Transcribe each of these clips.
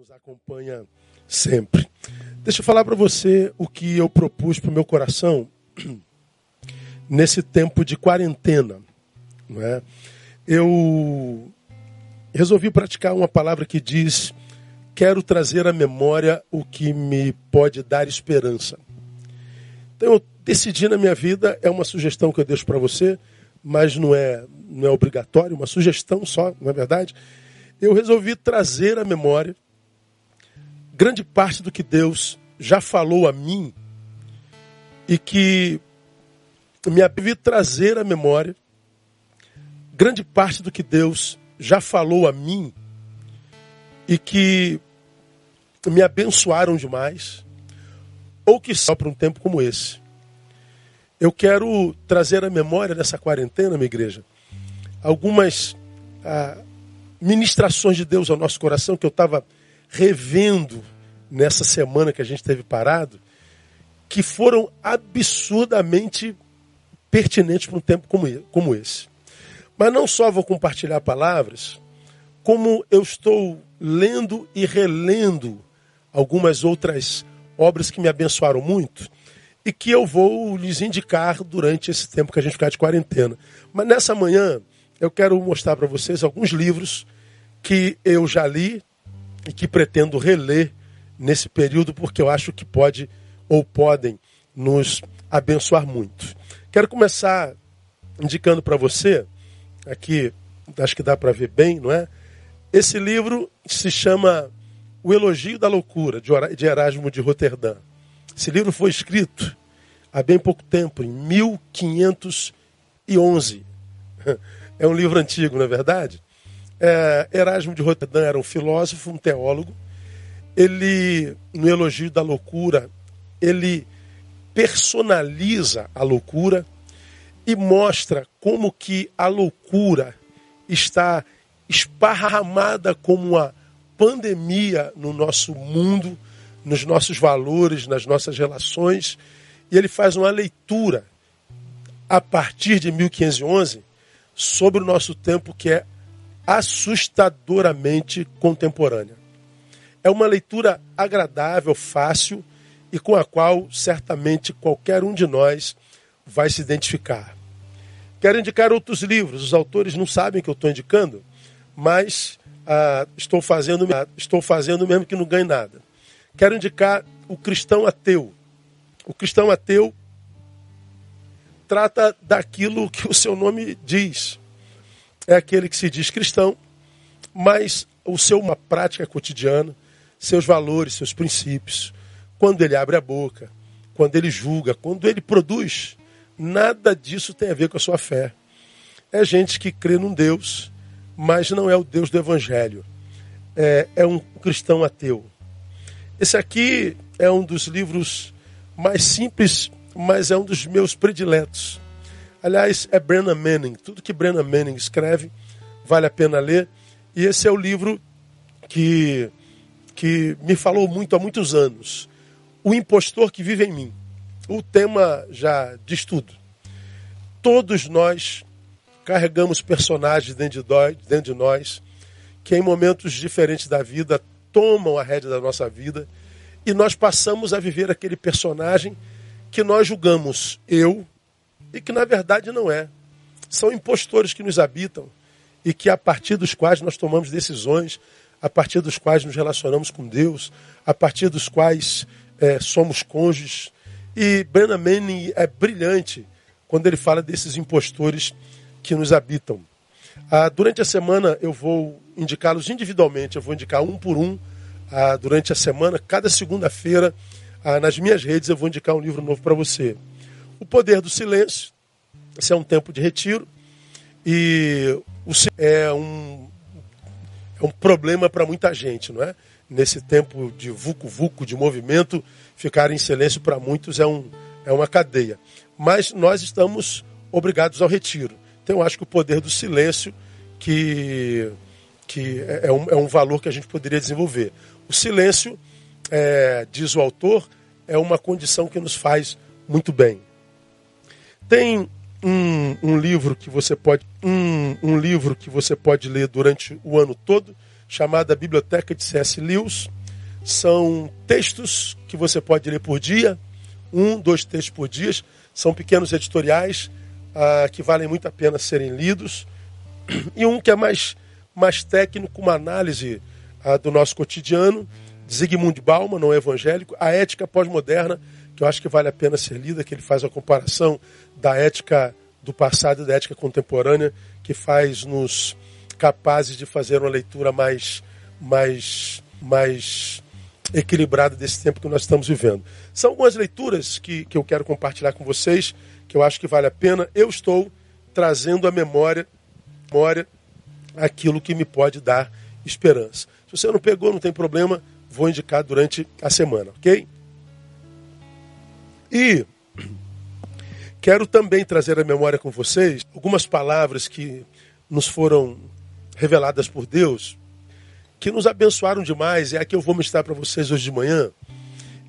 nos acompanha sempre. Deixa eu falar para você o que eu propus para o meu coração nesse tempo de quarentena. Não é? Eu resolvi praticar uma palavra que diz: quero trazer à memória o que me pode dar esperança. Então eu decidi na minha vida, é uma sugestão que eu deixo para você, mas não é, não é obrigatório, uma sugestão só, não é verdade? Eu resolvi trazer à memória grande parte do que Deus já falou a mim e que me havia trazer à memória grande parte do que Deus já falou a mim e que me abençoaram demais, ou que só para um tempo como esse. Eu quero trazer à memória nessa quarentena, minha igreja, algumas ah, ministrações de Deus ao nosso coração que eu estava revendo nessa semana que a gente teve parado, que foram absurdamente pertinentes para um tempo como esse. Mas não só vou compartilhar palavras, como eu estou lendo e relendo algumas outras obras que me abençoaram muito e que eu vou lhes indicar durante esse tempo que a gente ficar de quarentena. Mas nessa manhã eu quero mostrar para vocês alguns livros que eu já li e que pretendo reler nesse período, porque eu acho que pode ou podem nos abençoar muito. Quero começar indicando para você, aqui acho que dá para ver bem, não é? Esse livro se chama O Elogio da Loucura, de Erasmo de Roterdã. Esse livro foi escrito há bem pouco tempo, em 1511. É um livro antigo, não é verdade? É, Erasmo de Roterdã era um filósofo, um teólogo. Ele, no elogio da loucura, ele personaliza a loucura e mostra como que a loucura está esparramada como uma pandemia no nosso mundo, nos nossos valores, nas nossas relações. E ele faz uma leitura a partir de 1511 sobre o nosso tempo que é assustadoramente contemporânea. É uma leitura agradável, fácil e com a qual certamente qualquer um de nós vai se identificar. Quero indicar outros livros, os autores não sabem que eu estou indicando, mas ah, estou, fazendo, estou fazendo mesmo que não ganhe nada. Quero indicar o cristão ateu. O cristão ateu trata daquilo que o seu nome diz é aquele que se diz cristão, mas o seu uma prática cotidiana, seus valores, seus princípios, quando ele abre a boca, quando ele julga, quando ele produz, nada disso tem a ver com a sua fé. É gente que crê num Deus, mas não é o Deus do Evangelho. É, é um cristão ateu. Esse aqui é um dos livros mais simples, mas é um dos meus prediletos. Aliás, é Brennan Manning. Tudo que Brennan Manning escreve vale a pena ler. E esse é o livro que, que me falou muito há muitos anos. O impostor que vive em mim. O tema já diz tudo. Todos nós carregamos personagens dentro de dentro de nós que em momentos diferentes da vida tomam a rédea da nossa vida e nós passamos a viver aquele personagem que nós julgamos eu, e que na verdade não é. São impostores que nos habitam e que a partir dos quais nós tomamos decisões, a partir dos quais nos relacionamos com Deus, a partir dos quais é, somos cônjuges. E Brennan Manning é brilhante quando ele fala desses impostores que nos habitam. Ah, durante a semana eu vou indicá-los individualmente, eu vou indicar um por um ah, durante a semana. Cada segunda-feira, ah, nas minhas redes, eu vou indicar um livro novo para você. O poder do silêncio. Esse é um tempo de retiro. E o é um, é um problema para muita gente, não é? Nesse tempo de vucu-vucu, de movimento, ficar em silêncio para muitos é, um, é uma cadeia. Mas nós estamos obrigados ao retiro. Então eu acho que o poder do silêncio que, que é, é, um, é um valor que a gente poderia desenvolver. O silêncio, é, diz o autor, é uma condição que nos faz muito bem. Tem um, um livro que você pode um, um livro que você pode ler durante o ano todo, chamada Biblioteca de C.S. Lewis. São textos que você pode ler por dia, um, dois textos por dia. São pequenos editoriais ah, que valem muito a pena serem lidos. E um que é mais, mais técnico, uma análise ah, do nosso cotidiano, Zygmunt Bauman, não evangélico, A Ética Pós-Moderna, que eu acho que vale a pena ser lida, que ele faz a comparação da ética do passado e da ética contemporânea, que faz nos capazes de fazer uma leitura mais, mais, mais equilibrada desse tempo que nós estamos vivendo. São algumas leituras que, que eu quero compartilhar com vocês, que eu acho que vale a pena. Eu estou trazendo à memória, memória aquilo que me pode dar esperança. Se você não pegou, não tem problema, vou indicar durante a semana, ok? E quero também trazer à memória com vocês algumas palavras que nos foram reveladas por Deus, que nos abençoaram demais, é a que eu vou mostrar para vocês hoje de manhã.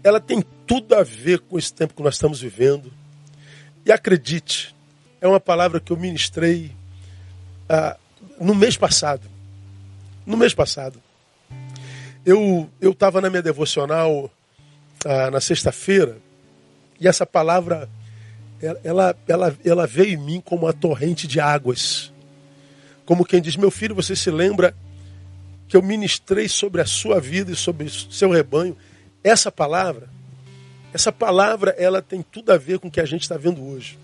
Ela tem tudo a ver com esse tempo que nós estamos vivendo. E acredite, é uma palavra que eu ministrei ah, no mês passado. No mês passado. Eu estava na minha devocional ah, na sexta-feira e essa palavra ela, ela, ela veio em mim como uma torrente de águas. Como quem diz, meu filho, você se lembra que eu ministrei sobre a sua vida e sobre o seu rebanho? Essa palavra, essa palavra, ela tem tudo a ver com o que a gente está vendo hoje.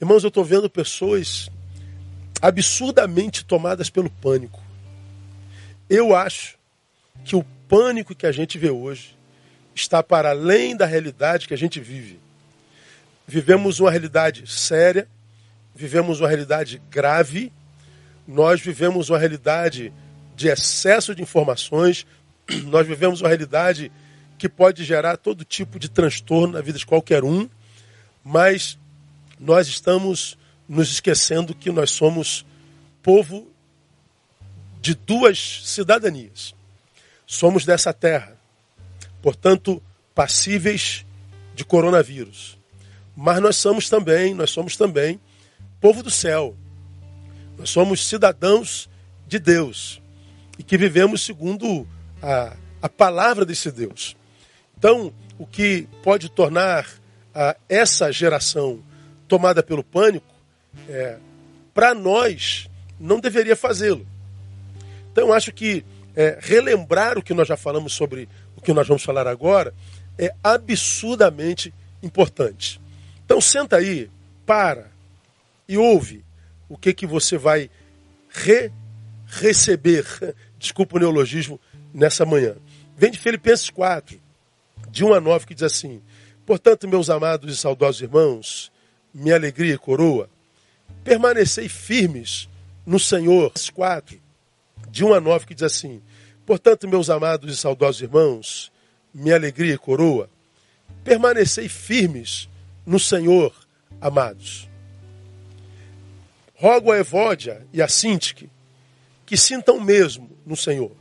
Irmãos, eu estou vendo pessoas absurdamente tomadas pelo pânico. Eu acho que o pânico que a gente vê hoje está para além da realidade que a gente vive. Vivemos uma realidade séria, vivemos uma realidade grave, nós vivemos uma realidade de excesso de informações, nós vivemos uma realidade que pode gerar todo tipo de transtorno na vida de qualquer um, mas nós estamos nos esquecendo que nós somos povo de duas cidadanias. Somos dessa terra, portanto, passíveis de coronavírus. Mas nós somos também, nós somos também povo do céu. Nós somos cidadãos de Deus e que vivemos segundo a, a palavra desse Deus. Então, o que pode tornar a, essa geração tomada pelo pânico, é, para nós, não deveria fazê-lo. Então, eu acho que é, relembrar o que nós já falamos sobre que nós vamos falar agora é absurdamente importante. Então, senta aí, para e ouve o que, que você vai re receber, desculpa o neologismo, nessa manhã. Vem de Filipenses 4, de 1 a 9, que diz assim: Portanto, meus amados e saudosos irmãos, minha alegria e coroa, permanecei firmes no Senhor. 4, de 1 a 9, que diz assim: Portanto, meus amados e saudosos irmãos, minha alegria e coroa, permanecei firmes no Senhor, amados. Rogo a Evódia e a Sintique que sintam mesmo no Senhor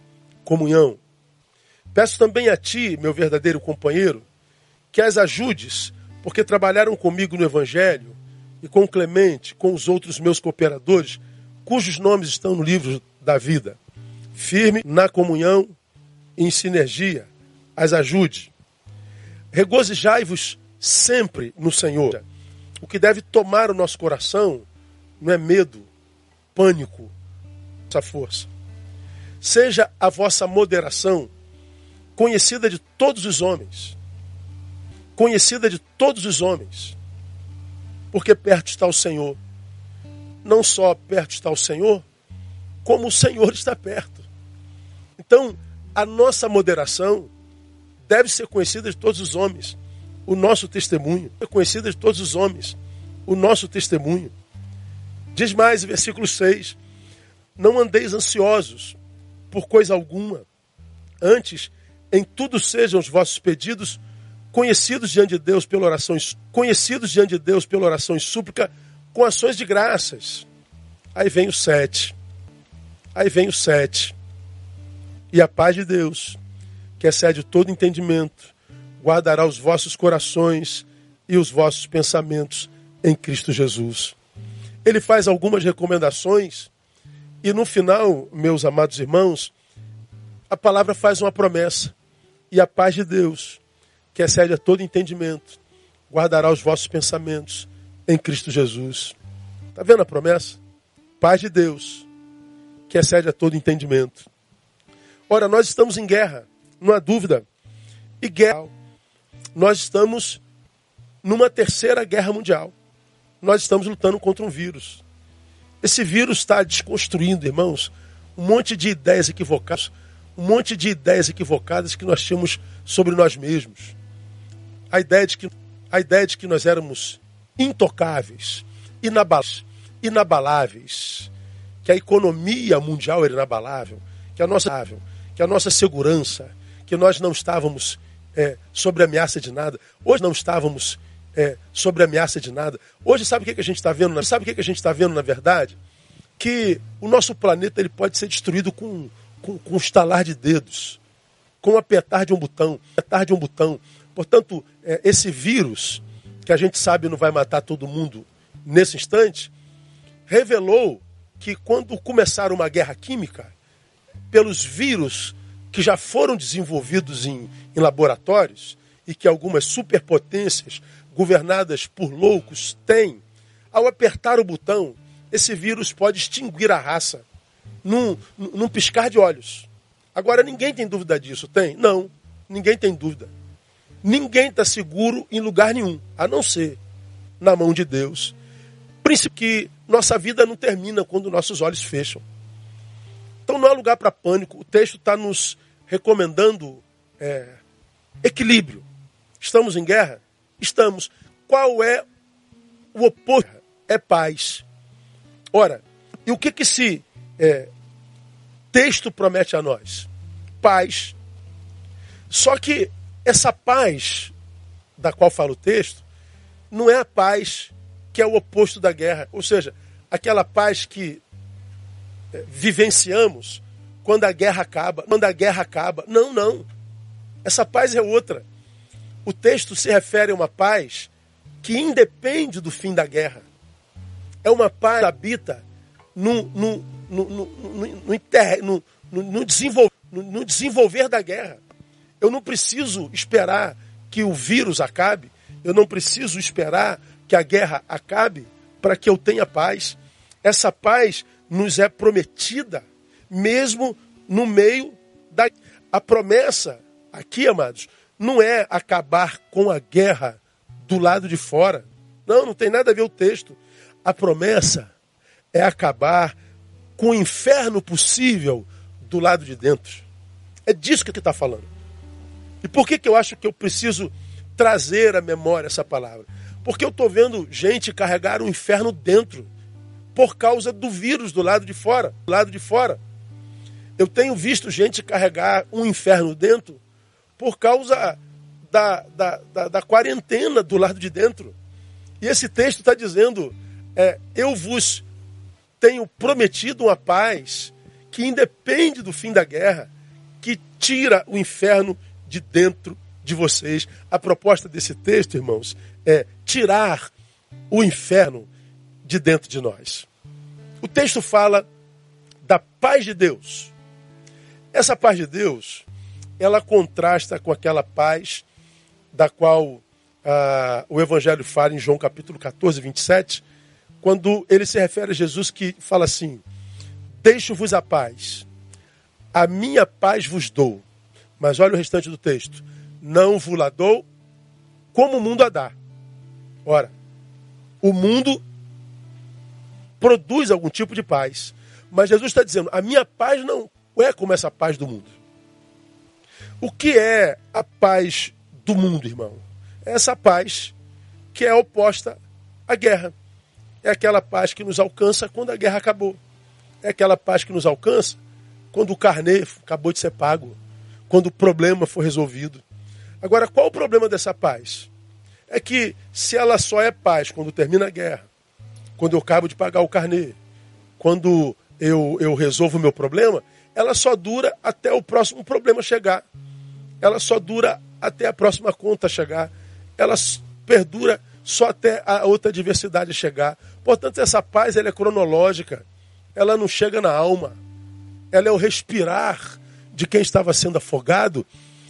comunhão. Peço também a ti, meu verdadeiro companheiro, que as ajudes, porque trabalharam comigo no Evangelho e com Clemente, com os outros meus cooperadores, cujos nomes estão no livro da vida. Firme na comunhão em sinergia, as ajude. Regozijai-vos sempre no Senhor. O que deve tomar o nosso coração não é medo, pânico, essa força. Seja a vossa moderação conhecida de todos os homens. Conhecida de todos os homens. Porque perto está o Senhor. Não só perto está o Senhor, como o Senhor está perto. Então, a nossa moderação deve ser conhecida de todos os homens. O nosso testemunho é conhecida de todos os homens. O nosso testemunho. Diz mais, versículo 6: Não andeis ansiosos por coisa alguma, antes, em tudo sejam os vossos pedidos conhecidos diante de Deus pela oração, conhecidos diante de Deus pela oração e súplica, com ações de graças. Aí vem o sete. Aí vem o sete. E a paz de Deus, que excede todo entendimento, guardará os vossos corações e os vossos pensamentos em Cristo Jesus ele faz algumas recomendações e no final, meus amados irmãos, a palavra faz uma promessa. E a paz de Deus, que excede a todo entendimento, guardará os vossos pensamentos em Cristo Jesus. Está vendo a promessa? Paz de Deus, que excede a todo entendimento. Ora, nós estamos em guerra, não há dúvida. E guerra, nós estamos numa terceira guerra mundial. Nós estamos lutando contra um vírus. Esse vírus está desconstruindo, irmãos, um monte de ideias equivocadas, um monte de ideias equivocadas que nós tínhamos sobre nós mesmos. A ideia de que, a ideia de que nós éramos intocáveis, inabaláveis, que a economia mundial era inabalável, que a nossa, que a nossa segurança, que nós não estávamos é, sobre ameaça de nada. Hoje não estávamos é, sobre ameaça de nada. Hoje sabe o que, que a gente está vendo? Sabe o que, que a gente está vendo na verdade? Que o nosso planeta ele pode ser destruído com, com, com um estalar de dedos, com um apertar de um botão, apertar de um botão. Portanto, é, esse vírus que a gente sabe não vai matar todo mundo nesse instante, revelou que quando começar uma guerra química, pelos vírus que já foram desenvolvidos em, em laboratórios e que algumas superpotências governadas por loucos têm, ao apertar o botão, esse vírus pode extinguir a raça num, num piscar de olhos. Agora, ninguém tem dúvida disso, tem? Não, ninguém tem dúvida. Ninguém está seguro em lugar nenhum, a não ser na mão de Deus. Príncipe que nossa vida não termina quando nossos olhos fecham. Então não há lugar para pânico. O texto está nos recomendando é, equilíbrio. Estamos em guerra? Estamos. Qual é o oposto? É paz. Ora, e o que, que esse é, texto promete a nós? Paz. Só que essa paz da qual fala o texto não é a paz que é o oposto da guerra. Ou seja, aquela paz que vivenciamos quando a guerra acaba. Quando a guerra acaba. Não, não. Essa paz é outra. O texto se refere a uma paz que independe do fim da guerra. É uma paz que habita no, no, no, no, no, no, no, desenvolver, no desenvolver da guerra. Eu não preciso esperar que o vírus acabe, eu não preciso esperar que a guerra acabe para que eu tenha paz. Essa paz nos é prometida, mesmo no meio da. A promessa aqui, amados, não é acabar com a guerra do lado de fora. Não, não tem nada a ver o texto. A promessa é acabar com o inferno possível do lado de dentro. É disso que está falando. E por que, que eu acho que eu preciso trazer à memória essa palavra? Porque eu estou vendo gente carregar o inferno dentro por causa do vírus do lado de fora. Do lado de fora. Eu tenho visto gente carregar um inferno dentro por causa da, da, da, da quarentena do lado de dentro. E esse texto está dizendo: é, eu vos tenho prometido uma paz que independe do fim da guerra, que tira o inferno de dentro de vocês. A proposta desse texto, irmãos, é tirar o inferno de dentro de nós. O texto fala da paz de Deus. Essa paz de Deus, ela contrasta com aquela paz da qual ah, o Evangelho fala em João capítulo 14, 27, quando ele se refere a Jesus que fala assim: Deixo-vos a paz, a minha paz vos dou. Mas olha o restante do texto. Não vos la dou como o mundo a dá. Ora, o mundo produz algum tipo de paz. Mas Jesus está dizendo: a minha paz não é como essa paz do mundo. O que é a paz do mundo, irmão? É essa paz que é oposta à guerra. É aquela paz que nos alcança quando a guerra acabou. É aquela paz que nos alcança quando o carnê acabou de ser pago quando o problema for resolvido. Agora, qual o problema dessa paz? É que se ela só é paz quando termina a guerra, quando eu acabo de pagar o carnê, quando eu, eu resolvo o meu problema, ela só dura até o próximo problema chegar. Ela só dura até a próxima conta chegar. Ela perdura só até a outra adversidade chegar. Portanto, essa paz ela é cronológica. Ela não chega na alma. Ela é o respirar de quem estava sendo afogado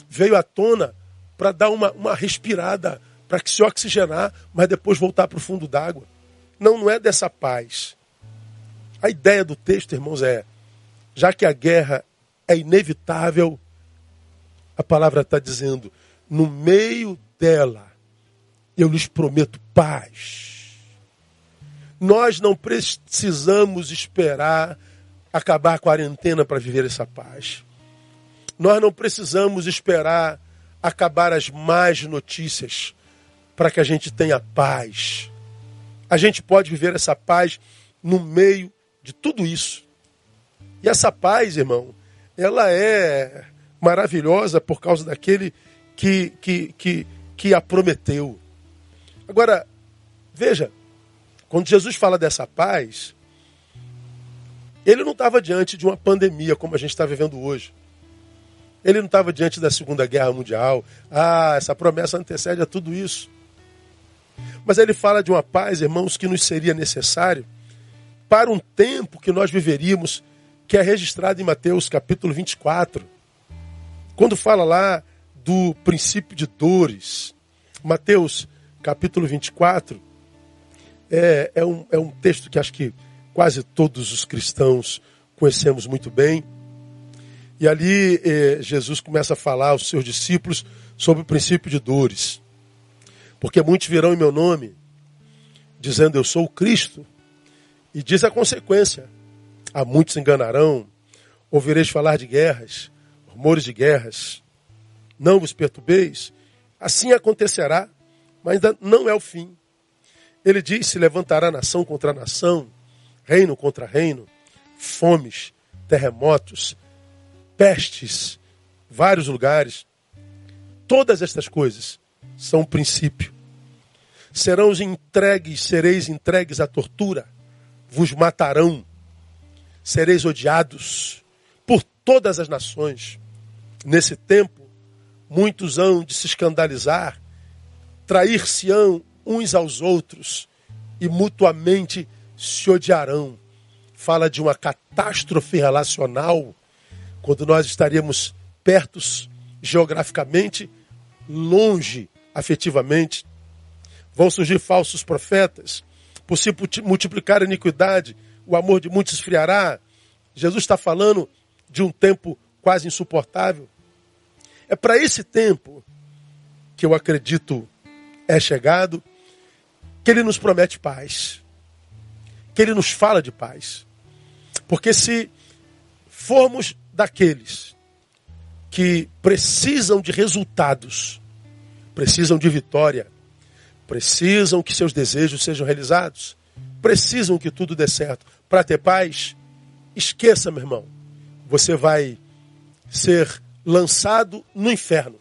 veio à tona para dar uma, uma respirada, para que se oxigenar, mas depois voltar para o fundo d'água. Não, não é dessa paz. A ideia do texto, irmãos, é: já que a guerra é inevitável, a palavra está dizendo, no meio dela, eu lhes prometo paz. Nós não precisamos esperar acabar a quarentena para viver essa paz. Nós não precisamos esperar acabar as más notícias para que a gente tenha paz. A gente pode viver essa paz no meio de tudo isso. E essa paz, irmão, ela é maravilhosa por causa daquele que, que, que, que a prometeu. Agora, veja, quando Jesus fala dessa paz, ele não estava diante de uma pandemia como a gente está vivendo hoje. Ele não estava diante da Segunda Guerra Mundial. Ah, essa promessa antecede a tudo isso. Mas ele fala de uma paz, irmãos, que nos seria necessário para um tempo que nós viveríamos, que é registrado em Mateus capítulo 24. Quando fala lá do princípio de dores. Mateus capítulo 24 é, é, um, é um texto que acho que quase todos os cristãos conhecemos muito bem. E ali eh, Jesus começa a falar aos seus discípulos sobre o princípio de dores. Porque muitos virão em meu nome, dizendo eu sou o Cristo, e diz a consequência: a muitos enganarão, ouvireis falar de guerras, rumores de guerras. Não vos perturbeis, assim acontecerá, mas ainda não é o fim. Ele diz: se levantará nação contra nação, reino contra reino, fomes, terremotos, pestes, vários lugares. Todas estas coisas são um princípio. Serão entregues, sereis entregues à tortura, vos matarão, sereis odiados por todas as nações. Nesse tempo, muitos hão de se escandalizar, trair-se-ão uns aos outros e mutuamente se odiarão. Fala de uma catástrofe relacional, quando nós estaríamos perto geograficamente, longe afetivamente. Vão surgir falsos profetas, por se multiplicar a iniquidade, o amor de muitos esfriará. Jesus está falando de um tempo quase insuportável. É para esse tempo que eu acredito é chegado, que ele nos promete paz que ele nos fala de paz. Porque se formos daqueles que precisam de resultados, precisam de vitória, precisam que seus desejos sejam realizados, precisam que tudo dê certo para ter paz, esqueça, meu irmão, você vai ser lançado no inferno.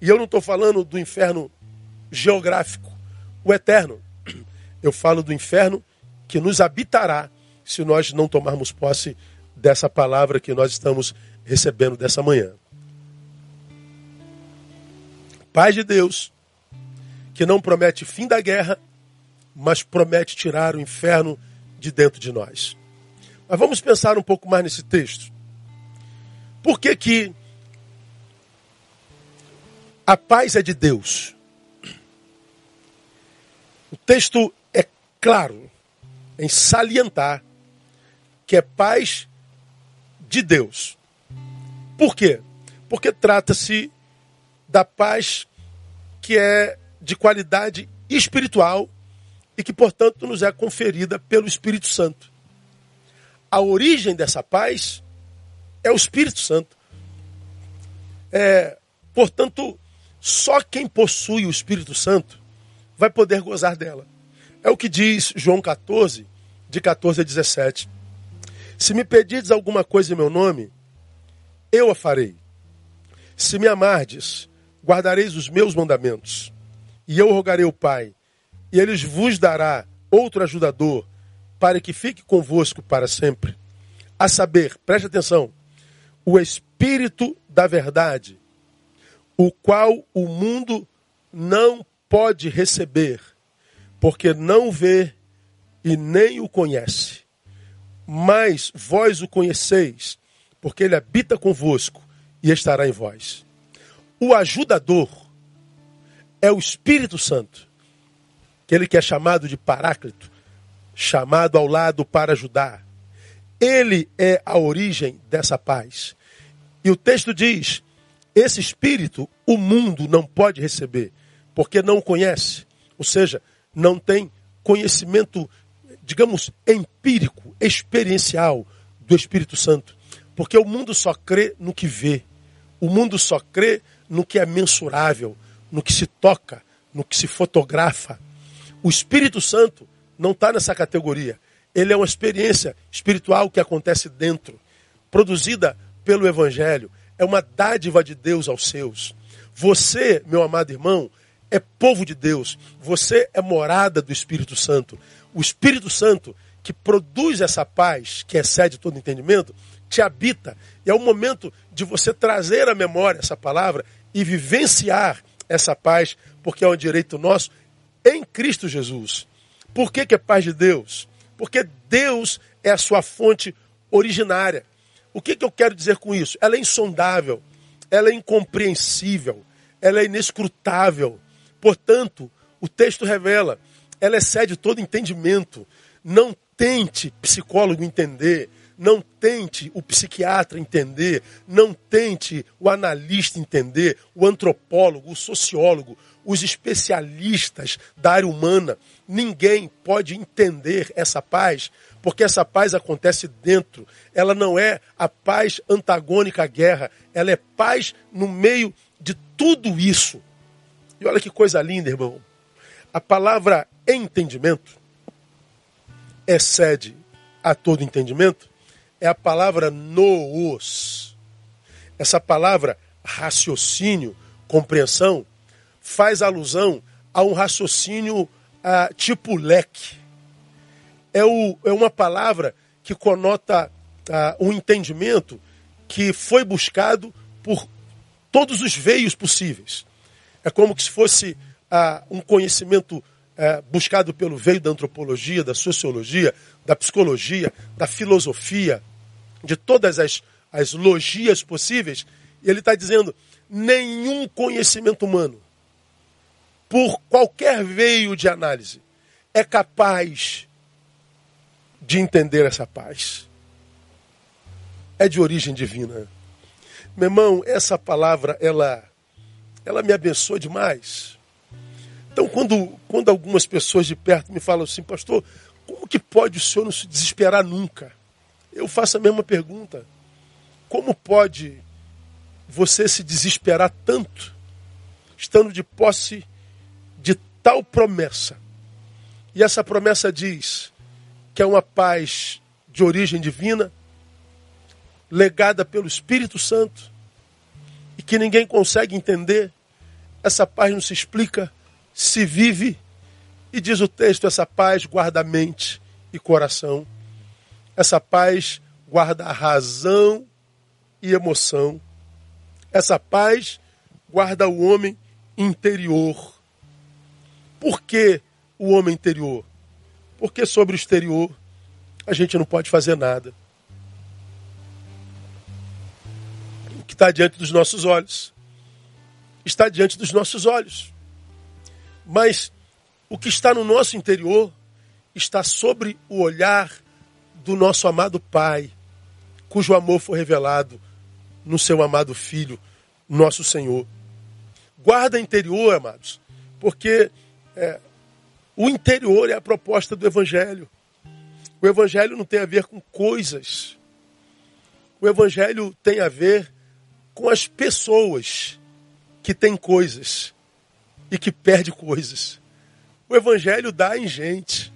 E eu não estou falando do inferno geográfico, o eterno. Eu falo do inferno que nos habitará se nós não tomarmos posse dessa palavra que nós estamos recebendo dessa manhã. Paz de Deus, que não promete fim da guerra, mas promete tirar o inferno de dentro de nós. Mas vamos pensar um pouco mais nesse texto. Por que que a paz é de Deus? O texto é claro em salientar que é paz de Deus. Por quê? Porque trata-se da paz que é de qualidade espiritual e que, portanto, nos é conferida pelo Espírito Santo. A origem dessa paz é o Espírito Santo. É, portanto, só quem possui o Espírito Santo vai poder gozar dela. É o que diz João 14, de 14 a 17. Se me pedirdes alguma coisa em meu nome, eu a farei. Se me amardes, guardareis os meus mandamentos. E eu rogarei ao Pai, e ele vos dará outro ajudador, para que fique convosco para sempre. A saber, preste atenção, o Espírito da Verdade, o qual o mundo não pode receber, porque não vê e nem o conhece. Mas vós o conheceis, porque ele habita convosco e estará em vós. O ajudador é o Espírito Santo, aquele que é chamado de Paráclito, chamado ao lado para ajudar. Ele é a origem dessa paz. E o texto diz: esse espírito o mundo não pode receber, porque não conhece, ou seja, não tem conhecimento, digamos, empírico, experiencial do Espírito Santo. Porque o mundo só crê no que vê, o mundo só crê no que é mensurável, no que se toca, no que se fotografa. O Espírito Santo não está nessa categoria. Ele é uma experiência espiritual que acontece dentro, produzida pelo Evangelho. É uma dádiva de Deus aos seus. Você, meu amado irmão, é povo de Deus. Você é morada do Espírito Santo. O Espírito Santo, que produz essa paz, que excede todo entendimento, te habita. E é o momento de você trazer à memória essa palavra e vivenciar essa paz, porque é um direito nosso em Cristo Jesus. Por que, que é paz de Deus? Porque Deus é a sua fonte originária. O que, que eu quero dizer com isso? Ela é insondável, ela é incompreensível, ela é inescrutável. Portanto, o texto revela, ela excede todo entendimento. Não tente, psicólogo, entender. Não tente o psiquiatra entender, não tente o analista entender, o antropólogo, o sociólogo, os especialistas da área humana. Ninguém pode entender essa paz, porque essa paz acontece dentro. Ela não é a paz antagônica à guerra, ela é paz no meio de tudo isso. E olha que coisa linda, irmão. A palavra entendimento excede a todo entendimento é a palavra noos. Essa palavra raciocínio, compreensão, faz alusão a um raciocínio ah, tipo leque. É, o, é uma palavra que conota ah, um entendimento que foi buscado por todos os veios possíveis. É como se fosse ah, um conhecimento eh, buscado pelo veio da antropologia, da sociologia, da psicologia, da filosofia, de todas as, as logias possíveis. E ele está dizendo: nenhum conhecimento humano por qualquer veio de análise, é capaz de entender essa paz. É de origem divina. Meu irmão, essa palavra, ela, ela me abençoa demais. Então, quando, quando algumas pessoas de perto me falam assim, pastor, como que pode o senhor não se desesperar nunca? Eu faço a mesma pergunta. Como pode você se desesperar tanto, estando de posse de tal promessa. E essa promessa diz que é uma paz de origem divina, legada pelo Espírito Santo, e que ninguém consegue entender. Essa paz não se explica, se vive, e diz o texto: essa paz guarda mente e coração. Essa paz guarda razão e emoção. Essa paz guarda o homem interior. Por que o homem interior? Porque sobre o exterior a gente não pode fazer nada. O que está diante dos nossos olhos está diante dos nossos olhos. Mas o que está no nosso interior está sobre o olhar do nosso amado Pai, cujo amor foi revelado no seu amado Filho, nosso Senhor. Guarda interior, amados, porque é, o interior é a proposta do Evangelho. O Evangelho não tem a ver com coisas. O Evangelho tem a ver com as pessoas que têm coisas e que perdem coisas. O Evangelho dá em gente.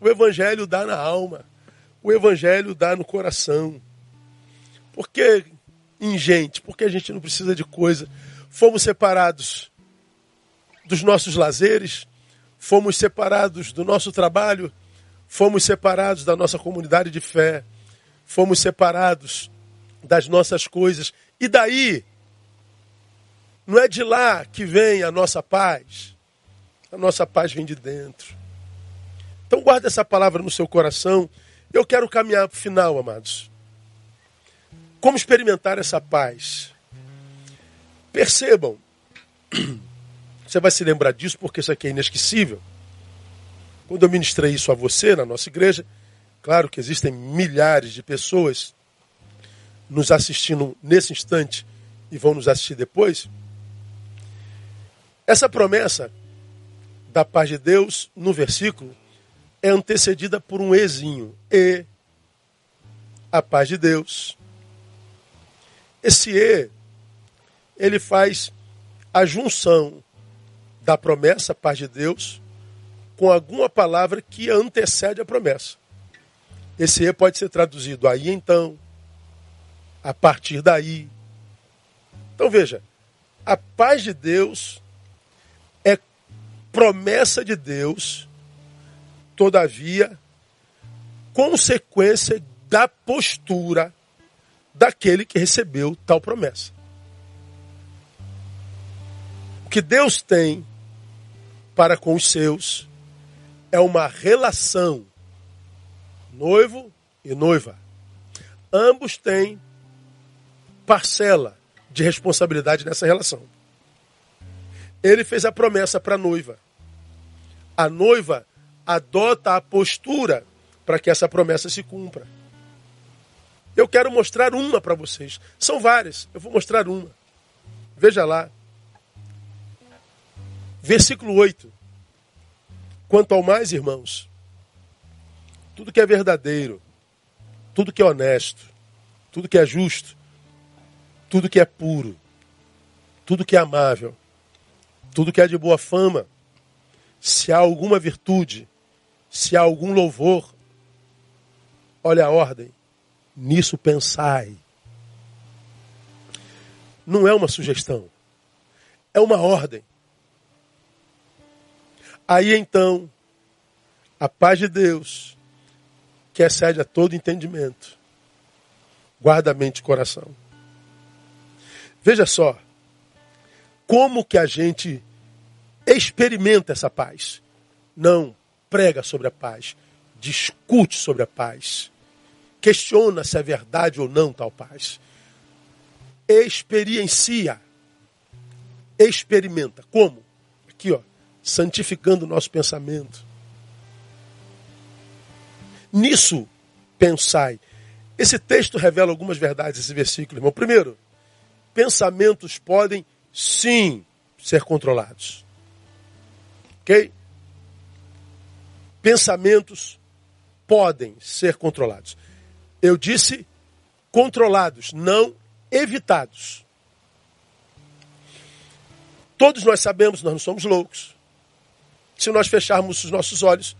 O Evangelho dá na alma. O Evangelho dá no coração. Por que em gente? Porque a gente não precisa de coisa. Fomos separados dos nossos lazeres, fomos separados do nosso trabalho, fomos separados da nossa comunidade de fé, fomos separados das nossas coisas. E daí, não é de lá que vem a nossa paz. A nossa paz vem de dentro. Então guarda essa palavra no seu coração. Eu quero caminhar para o final, amados. Como experimentar essa paz? Percebam, você vai se lembrar disso porque isso aqui é inesquecível. Quando eu ministrei isso a você na nossa igreja, claro que existem milhares de pessoas nos assistindo nesse instante e vão nos assistir depois. Essa promessa da paz de Deus, no versículo, é antecedida por um ezinho. E a paz de Deus. Esse e, ele faz a junção da promessa, paz de Deus, com alguma palavra que antecede a promessa. Esse e pode ser traduzido aí então, a partir daí. Então veja, a paz de Deus é promessa de Deus, todavia, consequência da postura daquele que recebeu tal promessa. O que Deus tem para com os seus é uma relação noivo e noiva. Ambos têm parcela de responsabilidade nessa relação. Ele fez a promessa para a noiva. A noiva adota a postura para que essa promessa se cumpra. Eu quero mostrar uma para vocês. São várias, eu vou mostrar uma. Veja lá. Versículo 8. Quanto ao mais, irmãos, tudo que é verdadeiro, tudo que é honesto, tudo que é justo, tudo que é puro, tudo que é amável, tudo que é de boa fama, se há alguma virtude, se há algum louvor, olha a ordem, nisso pensai. Não é uma sugestão, é uma ordem. Aí então, a paz de Deus, que excede a todo entendimento, guarda a mente e coração. Veja só, como que a gente experimenta essa paz. Não prega sobre a paz, discute sobre a paz questiona se é verdade ou não tal paz. Experiencia. Experimenta. Como? Aqui, ó. Santificando o nosso pensamento. Nisso, pensai. Esse texto revela algumas verdades, esse versículo, irmão. Primeiro, pensamentos podem sim ser controlados. Ok? Pensamentos podem ser controlados. Eu disse controlados, não evitados. Todos nós sabemos, nós não somos loucos. Se nós fecharmos os nossos olhos,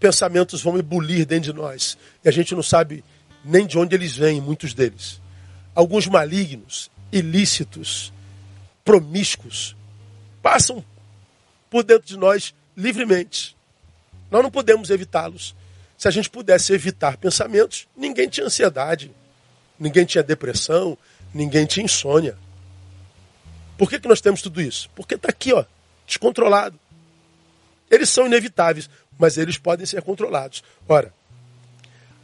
pensamentos vão ebulir dentro de nós. E a gente não sabe nem de onde eles vêm, muitos deles. Alguns malignos, ilícitos, promíscuos, passam por dentro de nós livremente. Nós não podemos evitá-los. Se a gente pudesse evitar pensamentos, ninguém tinha ansiedade, ninguém tinha depressão, ninguém tinha insônia. Por que, que nós temos tudo isso? Porque está aqui, ó, descontrolado. Eles são inevitáveis, mas eles podem ser controlados. Ora,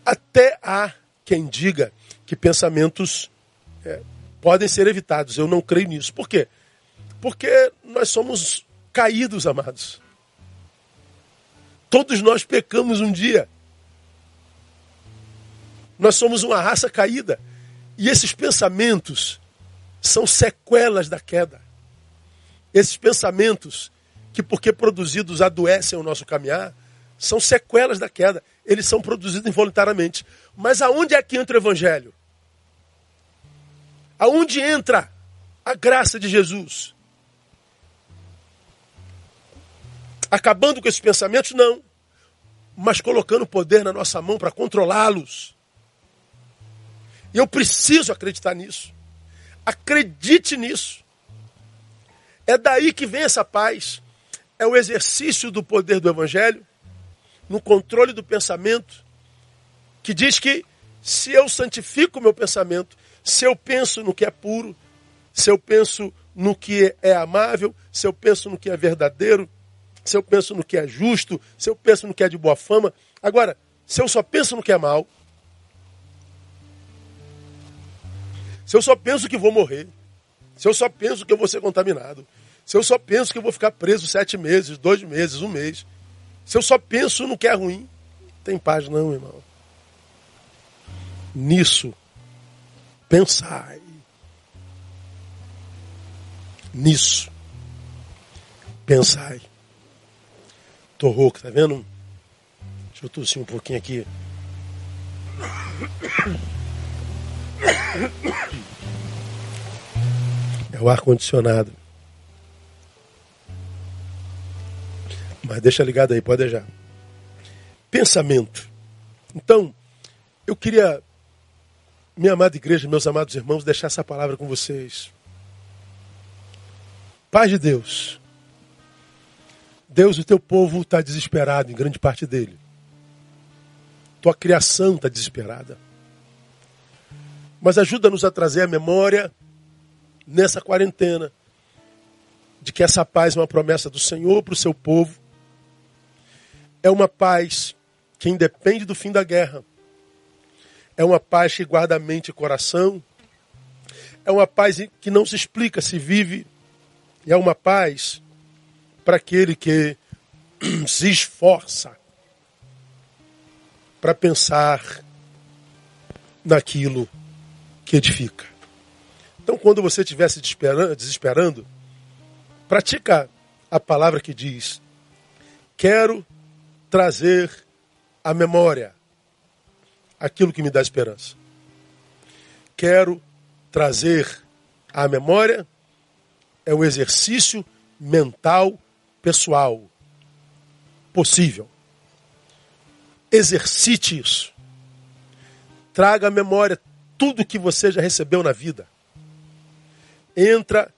até há quem diga que pensamentos é, podem ser evitados. Eu não creio nisso. Por quê? Porque nós somos caídos, amados. Todos nós pecamos um dia. Nós somos uma raça caída. E esses pensamentos são sequelas da queda. Esses pensamentos, que porque produzidos adoecem o nosso caminhar, são sequelas da queda. Eles são produzidos involuntariamente. Mas aonde é que entra o Evangelho? Aonde entra a graça de Jesus? Acabando com esses pensamentos? Não. Mas colocando poder na nossa mão para controlá-los. E eu preciso acreditar nisso. Acredite nisso. É daí que vem essa paz. É o exercício do poder do Evangelho, no controle do pensamento, que diz que se eu santifico o meu pensamento, se eu penso no que é puro, se eu penso no que é amável, se eu penso no que é verdadeiro, se eu penso no que é justo, se eu penso no que é de boa fama. Agora, se eu só penso no que é mal, se eu só penso que vou morrer, se eu só penso que eu vou ser contaminado, se eu só penso que eu vou ficar preso sete meses, dois meses, um mês, se eu só penso no que é ruim, tem paz não, irmão. Nisso, pensai. Nisso, pensai. Tô rouco, tá vendo? Deixa eu tossir um pouquinho aqui. É o ar-condicionado. Mas deixa ligado aí, pode deixar. Pensamento. Então, eu queria, minha amada igreja, meus amados irmãos, deixar essa palavra com vocês. Paz de Deus. Deus, o teu povo está desesperado, em grande parte dele. Tua criação está desesperada. Mas ajuda-nos a trazer a memória nessa quarentena de que essa paz é uma promessa do Senhor para o seu povo. É uma paz que independe do fim da guerra. É uma paz que guarda mente e coração. É uma paz que não se explica, se vive. É uma paz para aquele que se esforça para pensar naquilo que edifica. Então, quando você estiver se desesperando, pratica a palavra que diz: Quero trazer à memória aquilo que me dá esperança. Quero trazer à memória é o exercício mental pessoal possível. Exercite isso. Traga à memória tudo que você já recebeu na vida. Entra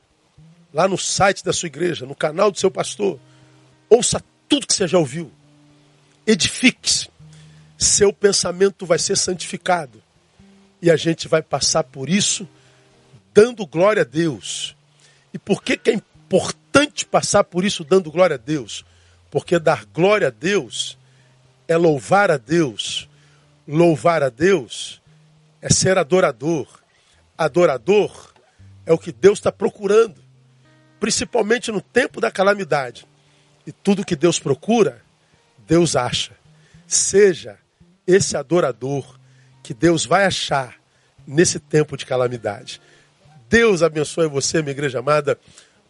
lá no site da sua igreja, no canal do seu pastor. Ouça tudo que você já ouviu. Edifique-se. Seu pensamento vai ser santificado. E a gente vai passar por isso dando glória a Deus. E por que, que é importante passar por isso dando glória a Deus? Porque dar glória a Deus é louvar a Deus. Louvar a Deus é ser adorador. Adorador é o que Deus está procurando, principalmente no tempo da calamidade. E tudo que Deus procura, Deus acha. Seja esse adorador que Deus vai achar nesse tempo de calamidade. Deus abençoe você, minha igreja amada,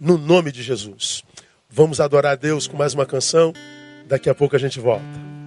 no nome de Jesus. Vamos adorar a Deus com mais uma canção. Daqui a pouco a gente volta.